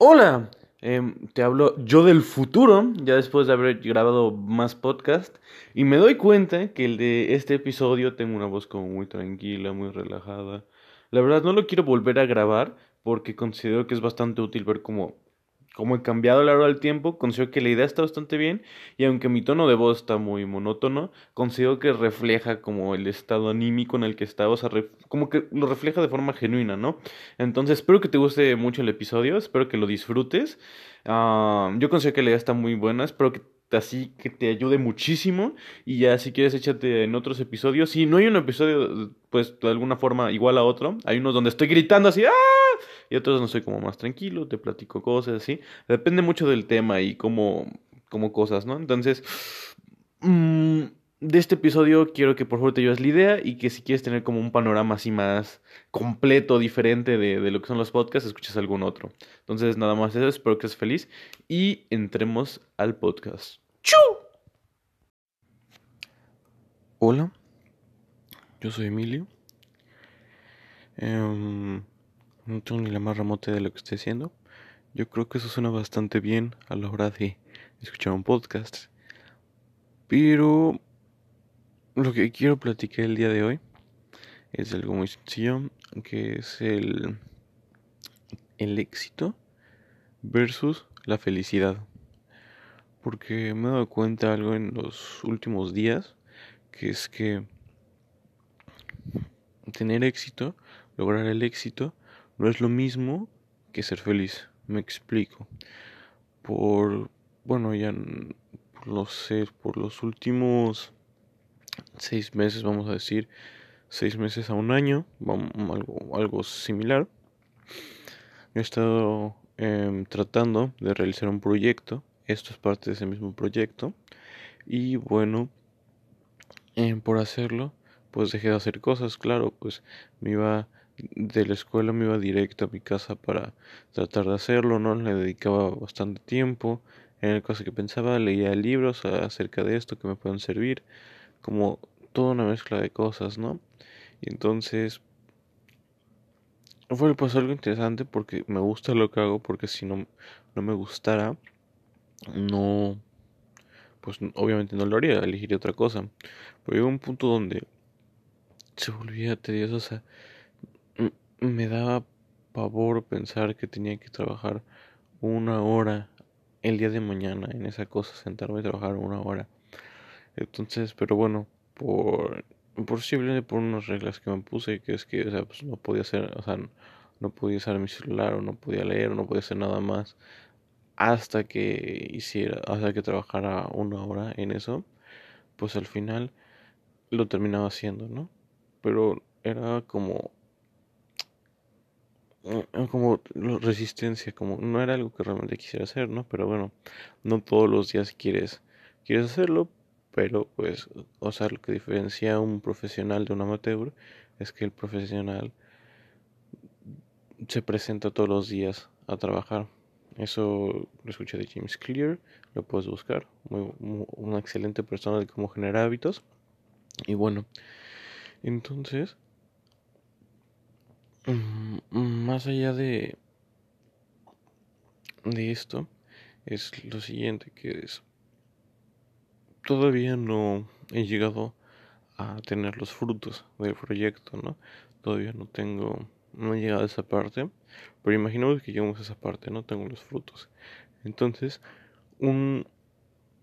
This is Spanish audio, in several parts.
Hola, em, te hablo yo del futuro, ya después de haber grabado más podcast, y me doy cuenta que el de este episodio tengo una voz como muy tranquila, muy relajada. La verdad no lo quiero volver a grabar porque considero que es bastante útil ver cómo como he cambiado a lo largo del tiempo, considero que la idea está bastante bien y aunque mi tono de voz está muy monótono, considero que refleja como el estado anímico en el que está, o sea, como que lo refleja de forma genuina, ¿no? Entonces, espero que te guste mucho el episodio, espero que lo disfrutes. Ah, yo considero que la idea está muy buena, espero que así que te ayude muchísimo y ya si quieres échate en otros episodios. Si no hay un episodio pues de alguna forma igual a otro, hay unos donde estoy gritando así ¡ah! Y otros no soy como más tranquilo, te platico cosas así. Depende mucho del tema y cómo, como cosas, ¿no? Entonces, mm, de este episodio quiero que por favor te lleves la idea y que si quieres tener como un panorama así más completo, diferente de, de lo que son los podcasts, escuches algún otro. Entonces, nada más eso, espero que estés feliz y entremos al podcast. ¡Chu! Hola, yo soy Emilio. Eh, no tengo ni la más remota de lo que estoy haciendo. Yo creo que eso suena bastante bien a la hora de escuchar un podcast. Pero lo que quiero platicar el día de hoy es algo muy sencillo, que es el, el éxito versus la felicidad. Porque me he dado cuenta algo en los últimos días, que es que tener éxito, lograr el éxito, no es lo mismo que ser feliz. Me explico. Por, bueno, ya por los, por los últimos seis meses, vamos a decir, seis meses a un año, algo, algo similar. He estado em, tratando de realizar un proyecto. Esto es parte de ese mismo proyecto. Y bueno, em, por hacerlo, pues dejé de hacer cosas. Claro, pues me iba de la escuela me iba directo a mi casa para tratar de hacerlo, ¿no? Le dedicaba bastante tiempo. En el caso que pensaba, leía libros acerca de esto que me pueden servir, como toda una mezcla de cosas, ¿no? Y entonces fue pues algo interesante porque me gusta lo que hago, porque si no, no me gustara, no, pues obviamente no lo haría, elegiría otra cosa. Pero llegó un punto donde se volvía tedioso, me daba pavor pensar que tenía que trabajar una hora el día de mañana en esa cosa, sentarme a trabajar una hora. Entonces, pero bueno, por, por simplemente por unas reglas que me puse, que es que, o sea, pues no podía hacer, o sea, no, podía usar mi celular, o no podía leer, o no podía hacer nada más hasta que hiciera, hasta que trabajara una hora en eso, pues al final lo terminaba haciendo, ¿no? Pero era como como resistencia, como no era algo que realmente quisiera hacer, ¿no? Pero bueno, no todos los días quieres, quieres hacerlo, pero pues, o sea, lo que diferencia un profesional de un amateur es que el profesional se presenta todos los días a trabajar. Eso lo escuché de James Clear, lo puedes buscar, muy, una excelente persona de cómo generar hábitos. Y bueno, entonces más allá de, de esto, es lo siguiente, que es, todavía no he llegado a tener los frutos del proyecto, ¿no? Todavía no tengo, no he llegado a esa parte, pero imaginemos que llegamos a esa parte, no tengo los frutos. Entonces, un,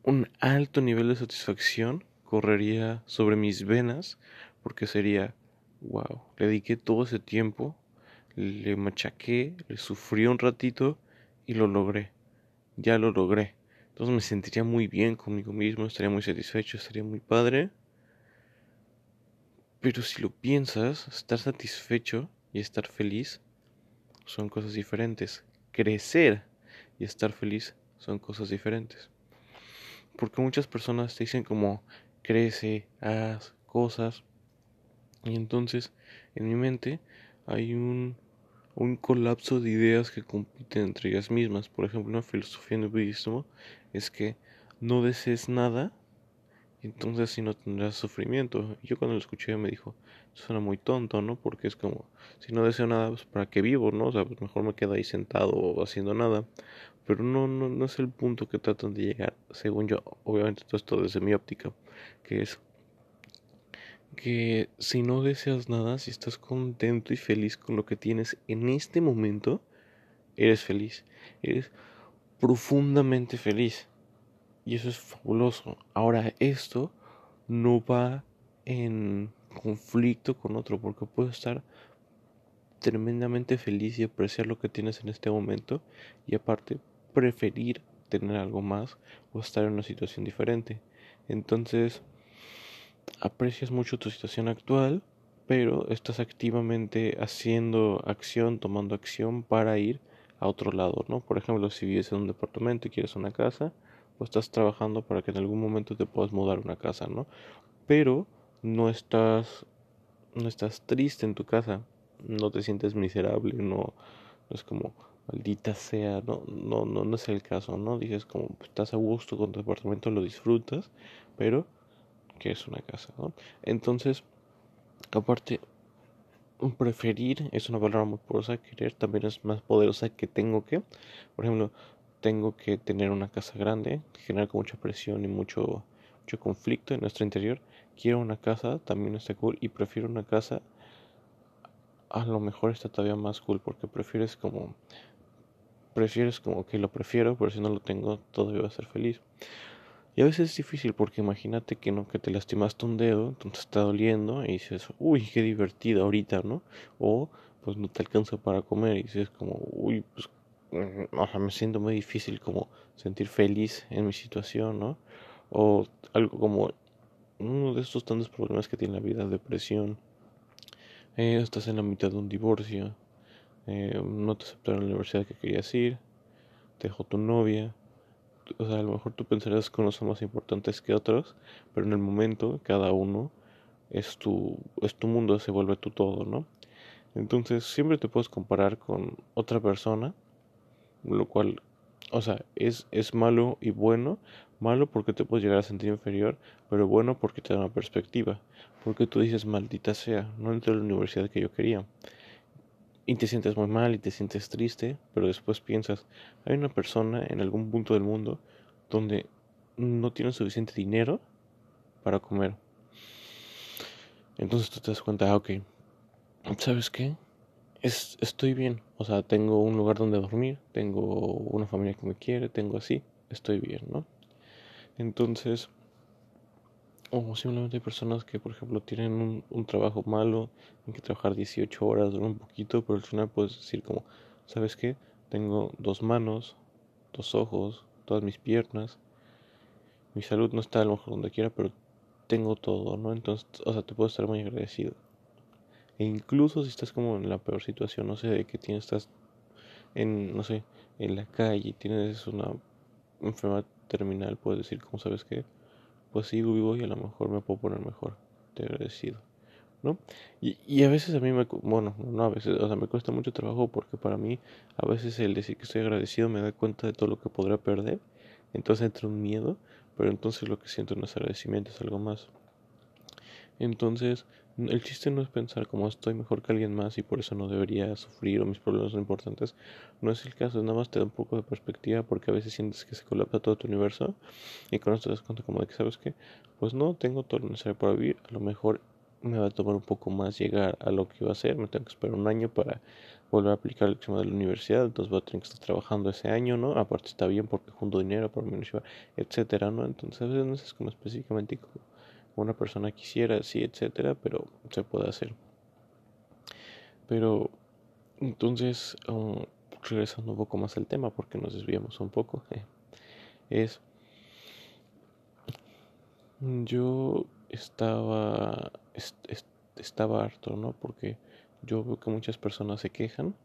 un alto nivel de satisfacción correría sobre mis venas, porque sería wow, le dediqué todo ese tiempo, le machaqué, le sufrí un ratito y lo logré. Ya lo logré. Entonces me sentiría muy bien conmigo mismo, estaría muy satisfecho, estaría muy padre. Pero si lo piensas, estar satisfecho y estar feliz son cosas diferentes. Crecer y estar feliz son cosas diferentes. Porque muchas personas te dicen como crece, haz cosas, y entonces en mi mente hay un, un colapso de ideas que compiten entre ellas mismas. Por ejemplo, una filosofía en budismo es que no desees nada entonces si no tendrás sufrimiento. Y yo cuando lo escuché me dijo, suena muy tonto, ¿no? Porque es como, si no deseo nada, pues para qué vivo, ¿no? O sea, pues mejor me quedo ahí sentado o haciendo nada. Pero no, no, no es el punto que tratan de llegar, según yo, obviamente todo esto desde mi óptica, que es que si no deseas nada, si estás contento y feliz con lo que tienes en este momento, eres feliz, eres profundamente feliz. Y eso es fabuloso. Ahora, esto no va en conflicto con otro, porque puedes estar tremendamente feliz y apreciar lo que tienes en este momento y aparte preferir tener algo más o estar en una situación diferente. Entonces, aprecias mucho tu situación actual, pero estás activamente haciendo acción, tomando acción para ir a otro lado, ¿no? Por ejemplo, si vives en un departamento y quieres una casa, pues estás trabajando para que en algún momento te puedas mudar a una casa, ¿no? Pero no estás no estás triste en tu casa, no te sientes miserable, no, es como maldita sea, no, no, no, no es el caso, ¿no? Dices como estás a gusto con tu departamento, lo disfrutas, pero que es una casa, ¿no? Entonces, aparte, preferir es una palabra muy poderosa, querer también es más poderosa que tengo que. Por ejemplo, tengo que tener una casa grande, generar con mucha presión y mucho, mucho conflicto en nuestro interior. Quiero una casa, también está cool, y prefiero una casa. A lo mejor está todavía más cool porque prefieres como prefieres como que lo prefiero, pero si no lo tengo todavía voy a ser feliz. Y a veces es difícil porque imagínate que no que te lastimaste un dedo, entonces está doliendo y dices, uy, qué divertido ahorita, ¿no? O pues no te alcanza para comer y dices como, uy, pues mm, o sea, me siento muy difícil como sentir feliz en mi situación, ¿no? O algo como uno de estos tantos problemas que tiene la vida, depresión, eh, estás en la mitad de un divorcio, eh, no te aceptaron la universidad que querías ir, te dejó tu novia, o sea, a lo mejor tú pensarás que unos son más importantes que otros, pero en el momento cada uno es tu, es tu mundo, se vuelve tu todo, ¿no? Entonces siempre te puedes comparar con otra persona, lo cual, o sea, es, es malo y bueno, malo porque te puedes llegar a sentir inferior, pero bueno porque te da una perspectiva, porque tú dices, maldita sea, no entré a la universidad que yo quería y te sientes muy mal y te sientes triste, pero después piensas, hay una persona en algún punto del mundo donde no tiene suficiente dinero para comer. Entonces tú te das cuenta, ah, ok, ¿sabes qué? Es, estoy bien, o sea, tengo un lugar donde dormir, tengo una familia que me quiere, tengo así, estoy bien, ¿no? Entonces, o simplemente hay personas que, por ejemplo, tienen un, un trabajo malo, tienen que trabajar 18 horas, duran un poquito, pero al final puedes decir como, ¿sabes qué? Tengo dos manos, dos ojos, todas mis piernas. Mi salud no está a lo mejor donde quiera, pero tengo todo, ¿no? Entonces, o sea, te puedo estar muy agradecido. E incluso si estás como en la peor situación, no sé, de que tienes, estás en, no sé, en la calle, tienes una enfermedad terminal, puedes decir, como sabes qué? Pues sigo vivo y a lo mejor me puedo poner mejor. Te agradecido. ¿no? Y, y a veces a mí me, bueno, no a veces, o sea, me cuesta mucho trabajo porque para mí a veces el decir que estoy agradecido me da cuenta de todo lo que podría perder, entonces entra un miedo, pero entonces lo que siento no es agradecimiento, es algo más. Entonces, el chiste no es pensar como estoy mejor que alguien más y por eso no debería sufrir o mis problemas son importantes. No es el caso, nada más te da un poco de perspectiva porque a veces sientes que se colapsa todo tu universo y con esto te das cuenta como de que sabes que pues no tengo todo lo necesario para vivir, a lo mejor me va a tomar un poco más llegar a lo que iba a hacer, me tengo que esperar un año para volver a aplicar el examen de la universidad, entonces voy a tener que estar trabajando ese año, ¿no? Aparte está bien porque junto dinero para mi universidad, etcétera, ¿no? Entonces a veces no es como específicamente una persona quisiera, sí, etcétera, pero se puede hacer. Pero entonces, um, regresando un poco más al tema, porque nos desviamos un poco, es yo estaba estaba harto, ¿no? Porque yo veo que muchas personas se quejan,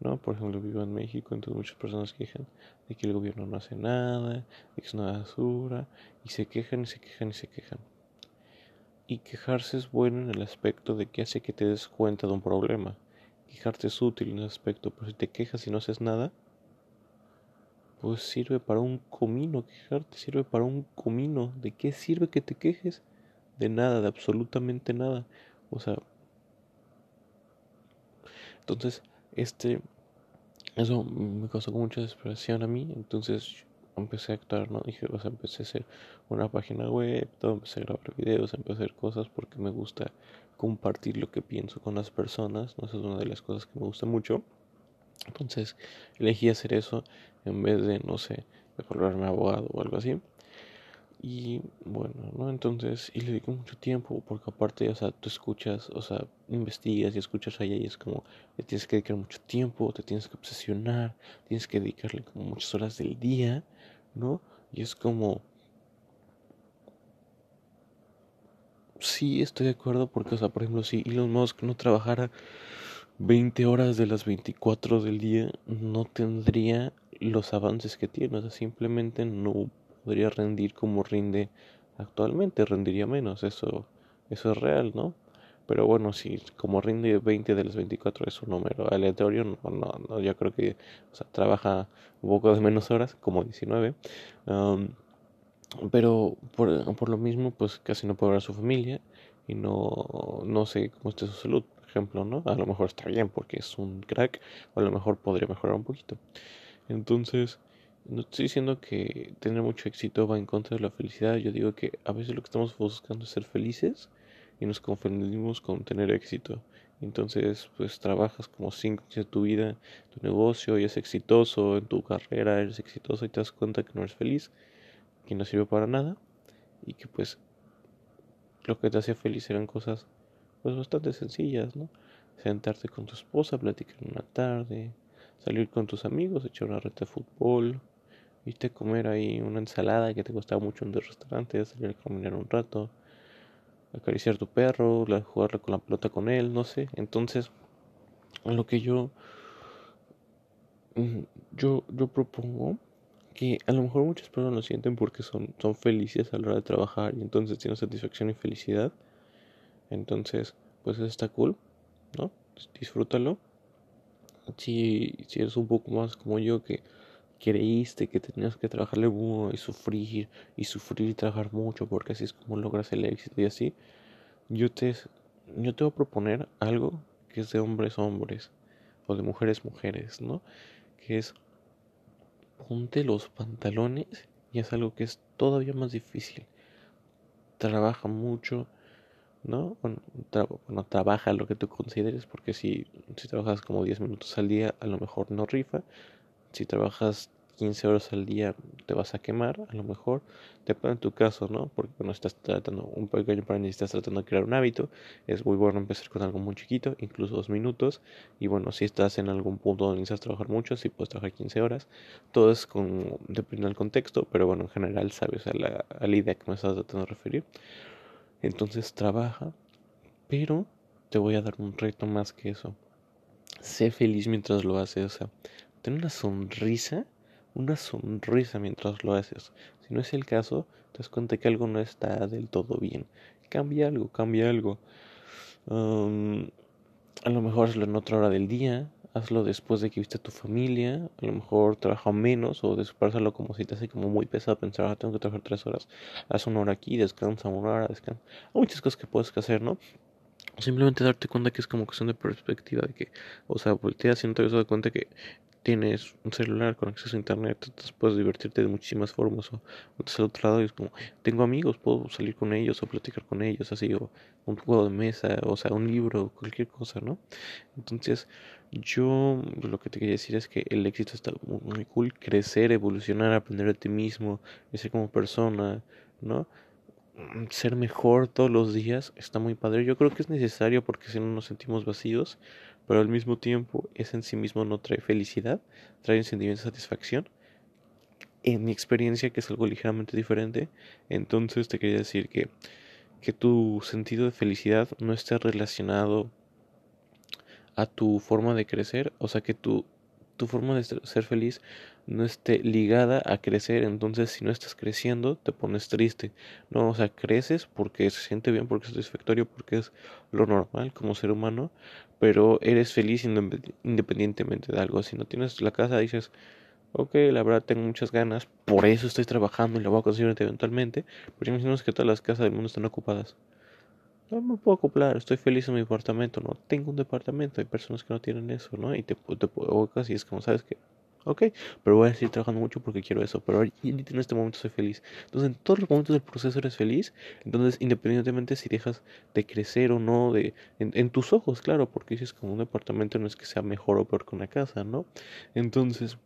¿no? Por ejemplo, vivo en México, entonces muchas personas quejan de que el gobierno no hace nada, de que es una basura, y se quejan y se quejan y se quejan. Y quejarse es bueno en el aspecto de que hace que te des cuenta de un problema. Quejarte es útil en el aspecto, pero si te quejas y no haces nada, pues sirve para un comino quejarte, sirve para un comino. ¿De qué sirve que te quejes? De nada, de absolutamente nada. O sea, entonces, este, eso me causó mucha desesperación a mí, entonces empecé a actuar, ¿no? Dije, o sea, empecé a hacer una página web, empecé a grabar videos, empecé a hacer cosas porque me gusta compartir lo que pienso con las personas, ¿no? Esa es una de las cosas que me gusta mucho. Entonces elegí hacer eso en vez de, no sé, de volverme abogado o algo así. Y bueno, ¿no? Entonces, y le dedico mucho tiempo, porque aparte, o sea, tú escuchas, o sea, investigas y escuchas allá y es como, le tienes que dedicar mucho tiempo, te tienes que obsesionar, tienes que dedicarle como muchas horas del día, ¿no? Y es como, sí, estoy de acuerdo, porque, o sea, por ejemplo, si Elon Musk no trabajara 20 horas de las 24 del día, no tendría los avances que tiene, o sea, simplemente no podría rendir como rinde actualmente, rendiría menos, eso, eso es real, ¿no? Pero bueno, si como rinde 20 de los 24 es un número aleatorio, no, no, no yo creo que o sea, trabaja un poco de menos horas, como 19. pero por, por, lo mismo, pues casi no puede ver a su familia y no, no sé cómo está su salud, por ejemplo, ¿no? A lo mejor está bien porque es un crack, o a lo mejor podría mejorar un poquito. Entonces, no estoy diciendo que tener mucho éxito va en contra de la felicidad. Yo digo que a veces lo que estamos buscando es ser felices y nos confundimos con tener éxito. Entonces, pues trabajas como cinco de tu vida, tu negocio y es exitoso, en tu carrera eres exitoso y te das cuenta que no eres feliz, que no sirve para nada y que pues lo que te hacía feliz eran cosas pues bastante sencillas, ¿no? Sentarte con tu esposa, platicar una tarde, salir con tus amigos, echar una reta de fútbol, irte a comer ahí una ensalada que te costaba mucho en el restaurante, salir a caminar un rato, acariciar tu perro, jugar con la pelota con él, no sé. Entonces, lo que yo, mm, yo, yo propongo que a lo mejor muchas personas lo sienten porque son, son felices a la hora de trabajar y entonces tienen satisfacción y felicidad. Entonces, pues eso está cool, ¿no? Disfrútalo. Si, si eres un poco más como yo que creíste que tenías que trabajarle mucho y sufrir y sufrir y trabajar mucho porque así es como logras el éxito y así, yo te, yo te voy a proponer algo que es de hombres hombres o de mujeres mujeres, ¿no? Que es ponte los pantalones y es algo que es todavía más difícil. Trabaja mucho, ¿no? Bueno, trabaja lo que tú consideres porque si, si trabajas como 10 minutos al día a lo mejor no rifa, si trabajas 15 horas al día te vas a quemar, a lo mejor, depende de tu caso, ¿no? Porque cuando estás tratando un pequeño paréntesis, estás tratando de crear un hábito, es muy bueno empezar con algo muy chiquito, incluso dos minutos, y bueno, si estás en algún punto donde necesitas trabajar mucho, si puedes trabajar 15 horas, todo es con, depende del contexto, pero bueno, en general sabes a la, a la idea que me estás tratando de referir. Entonces trabaja, pero te voy a dar un reto más que eso. Sé feliz mientras lo haces, o sea, ten una sonrisa, una sonrisa mientras lo haces. Si no es el caso, te das cuenta que algo no está del todo bien. Cambia algo, cambia algo. a lo mejor hazlo en otra hora del día, hazlo después de que viste a tu familia, a lo mejor trabaja menos o despársalo como si te hace como muy pesado pensar, ah, tengo que trabajar tres horas, haz una hora aquí, descansa una hora, descansa. Hay muchas cosas que puedes hacer, ¿no? Simplemente darte cuenta que es como cuestión de perspectiva, de que, o sea, volteas y no te das cuenta que tienes un celular con acceso a internet, entonces puedes divertirte de muchísimas formas. O, al otro lado es como, tengo amigos, puedo salir con ellos o platicar con ellos, así, o un juego de mesa, o sea, un libro, cualquier cosa, ¿no? Entonces, yo lo que te quería decir es que el éxito está muy cool, crecer, evolucionar, aprender de ti mismo, ser como persona, ¿no? Ser mejor todos los días está muy padre. Yo creo que es necesario porque si no nos sentimos vacíos pero al mismo tiempo ese en sí mismo no trae felicidad, trae un sentimiento de satisfacción. En mi experiencia, que es algo ligeramente diferente, entonces te quería decir que, que tu sentido de felicidad no esté relacionado a tu forma de crecer, o sea que tu, tu forma de ser feliz no esté ligada a crecer, entonces si no estás creciendo te pones triste, no, o sea, creces porque se siente bien, porque es satisfactorio, porque es lo normal como ser humano, pero eres feliz independientemente de algo, si no tienes la casa dices, ok, la verdad tengo muchas ganas, por eso estoy trabajando y lo voy a conseguir eventualmente, pero imaginemos que todas las casas del mundo están ocupadas. No me puedo acoplar, estoy feliz en mi departamento, no tengo un departamento, hay personas que no tienen eso, ¿no? Y te, te evocas y es como, ¿sabes qué? Ok, pero voy a seguir trabajando mucho porque quiero eso, pero en este momento soy feliz. Entonces, en todos los momentos del proceso eres feliz, entonces, independientemente si dejas de crecer o no, de, en, tus ojos, claro, porque dices como un departamento no es que sea mejor o peor que una casa, ¿no? Entonces,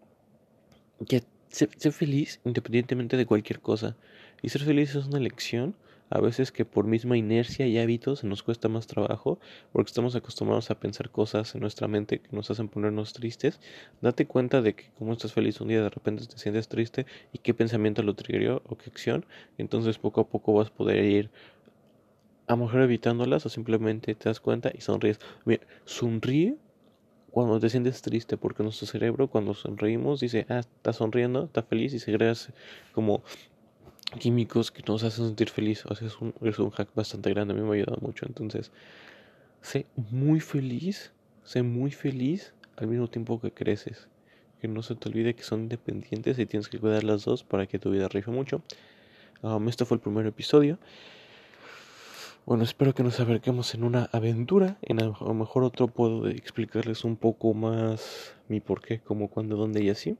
que sé, feliz independientemente de cualquier cosa. Y ser feliz es una elección a veces que por misma inercia y hábitos nos cuesta más trabajo porque estamos acostumbrados a pensar cosas en nuestra mente que nos hacen ponernos tristes. Date cuenta de que como estás feliz un día de repente te sientes triste y qué pensamiento lo triggerió o qué acción. Entonces poco a poco vas a poder ir a mejor evitándolas o simplemente te das cuenta y sonríes. Mira, sonríe cuando te sientes triste porque nuestro cerebro cuando sonreímos dice, ah, está sonriendo, está feliz y se crea como químicos que nos hacen sentir feliz. O sea, es un, es un hack bastante grande, a mí me ha ayudado mucho. Entonces, sé muy feliz, sé muy feliz al mismo tiempo que creces. Que no se te olvide que son independientes y tienes que cuidar las dos para que tu vida rife mucho. Um, este fue el primer episodio. Bueno, espero que nos acerquemos en una aventura. En a lo mejor otro puedo explicarles un poco más mi por qué, cómo, cuándo, dónde y así.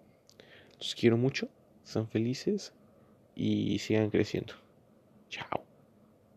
Los quiero mucho, sean felices y sigan creciendo. Chao.